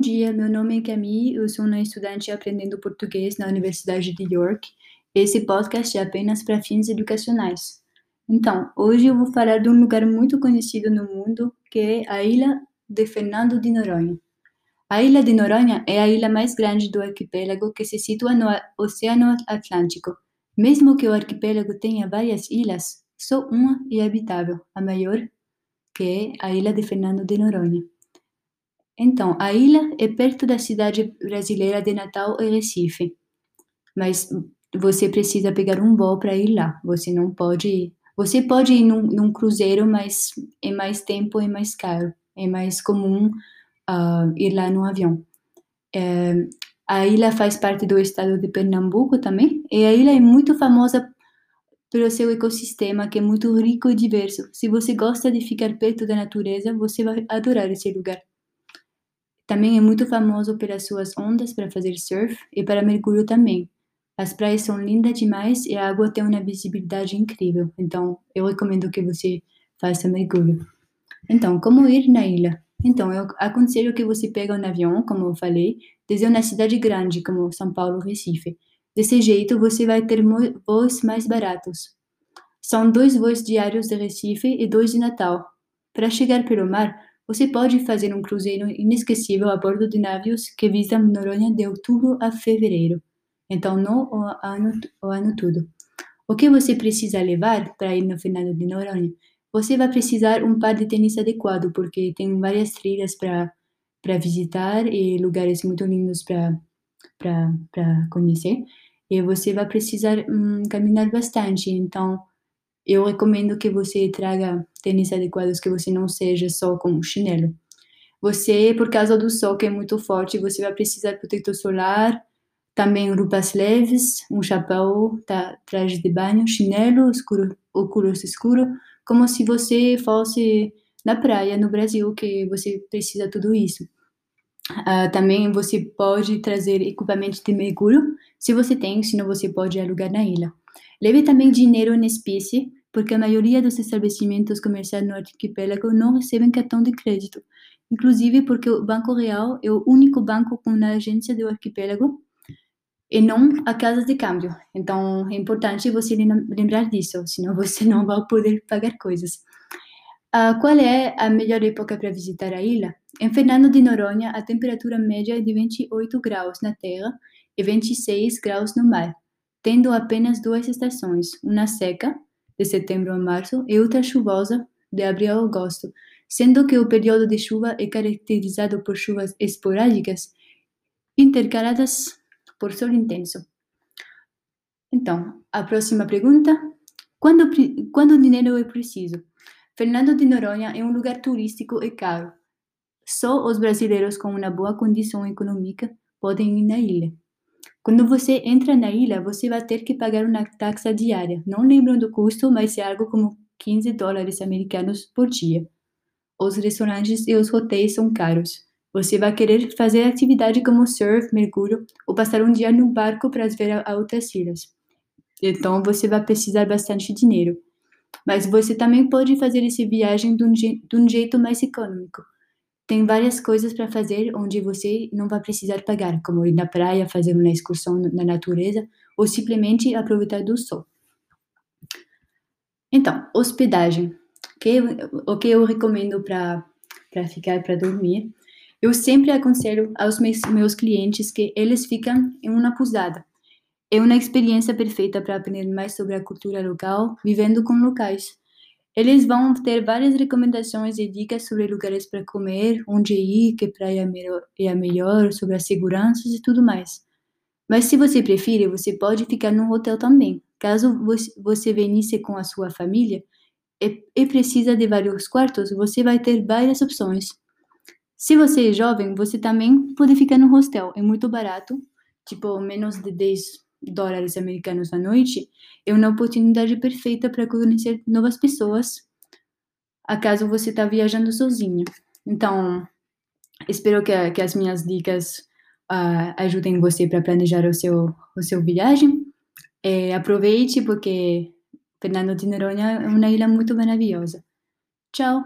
dia, meu nome é Camille, eu sou uma estudante aprendendo português na Universidade de York. Esse podcast é apenas para fins educacionais. Então, hoje eu vou falar de um lugar muito conhecido no mundo, que é a Ilha de Fernando de Noronha. A Ilha de Noronha é a ilha mais grande do arquipélago que se situa no Oceano Atlântico. Mesmo que o arquipélago tenha várias ilhas, só uma é habitável, a maior, que é a Ilha de Fernando de Noronha. Então, a ilha é perto da cidade brasileira de Natal e Recife, mas você precisa pegar um voo para ir lá. Você não pode ir. Você pode ir num, num, cruzeiro, mas é mais tempo e é mais caro. É mais comum uh, ir lá no avião. É, a ilha faz parte do estado de Pernambuco também, e a ilha é muito famosa pelo seu ecossistema, que é muito rico e diverso. Se você gosta de ficar perto da natureza, você vai adorar esse lugar. Também é muito famoso pelas suas ondas para fazer surf e para mergulho também. As praias são lindas demais e a água tem uma visibilidade incrível, então eu recomendo que você faça mergulho. Então, como ir na ilha? Então, eu aconselho que você pegue um avião, como eu falei, desde uma cidade grande como São Paulo, Recife. Desse jeito, você vai ter voos mais baratos. São dois voos diários de Recife e dois de Natal. Para chegar pelo mar, você pode fazer um cruzeiro inesquecível a bordo de navios que visitam Noronha de outubro a fevereiro, então não o ano, o ano todo. O que você precisa levar para ir no final de Noronha? Você vai precisar um par de tênis adequado, porque tem várias trilhas para visitar e lugares muito lindos para conhecer. E você vai precisar hum, caminhar bastante, então eu recomendo que você traga tênis adequados, que você não seja só com um chinelo. Você, por causa do sol que é muito forte, você vai precisar de protetor solar, também roupas leves, um chapéu, tá, traje de banho, chinelo, escuro, óculos escuro, como se você fosse na praia no Brasil, que você precisa tudo isso. Uh, também você pode trazer equipamento de mergulho, se você tem, senão você pode alugar na ilha. Leve também dinheiro em espécie, porque a maioria dos estabelecimentos comerciais no arquipélago não recebem cartão de crédito, inclusive porque o Banco Real é o único banco com uma agência do arquipélago e não a casa de câmbio. Então é importante você lembrar disso, senão você não vai poder pagar coisas. Uh, qual é a melhor época para visitar a ilha? Em Fernando de Noronha, a temperatura média é de 28 graus na terra e 26 graus no mar, tendo apenas duas estações, uma seca, de setembro a março, e outra chuvosa, de abril a agosto, sendo que o período de chuva é caracterizado por chuvas esporádicas intercaladas por sol intenso. Então, a próxima pergunta: quando, quando dinheiro é preciso? Fernando de Noronha é um lugar turístico e caro. Só os brasileiros com uma boa condição econômica podem ir na ilha. Quando você entra na ilha, você vai ter que pagar uma taxa diária. Não lembro do custo, mas é algo como 15 dólares americanos por dia. Os restaurantes e os hotéis são caros. Você vai querer fazer atividade como surf, mergulho ou passar um dia no barco para ver outras ilhas. Então você vai precisar bastante dinheiro. Mas você também pode fazer essa viagem de um, de um jeito mais econômico. Tem várias coisas para fazer onde você não vai precisar pagar, como ir na praia, fazer uma excursão na natureza ou simplesmente aproveitar do sol. Então, hospedagem. Que, o que eu recomendo para ficar para dormir? Eu sempre aconselho aos meus, meus clientes que eles ficam em uma pousada. É uma experiência perfeita para aprender mais sobre a cultura local, vivendo com locais. Eles vão ter várias recomendações e dicas sobre lugares para comer, onde ir, que praia é a melhor, sobre as seguranças e tudo mais. Mas se você preferir, você pode ficar num hotel também. Caso você venisse com a sua família e, e precisa de vários quartos, você vai ter várias opções. Se você é jovem, você também pode ficar no hostel. É muito barato, tipo menos de 10 dólares americanos à noite, é uma oportunidade perfeita para conhecer novas pessoas, acaso você está viajando sozinho. Então, espero que, que as minhas dicas uh, ajudem você para planejar o seu, o seu viagem. É, aproveite, porque Fernando de Noronha é uma ilha muito maravilhosa. Tchau!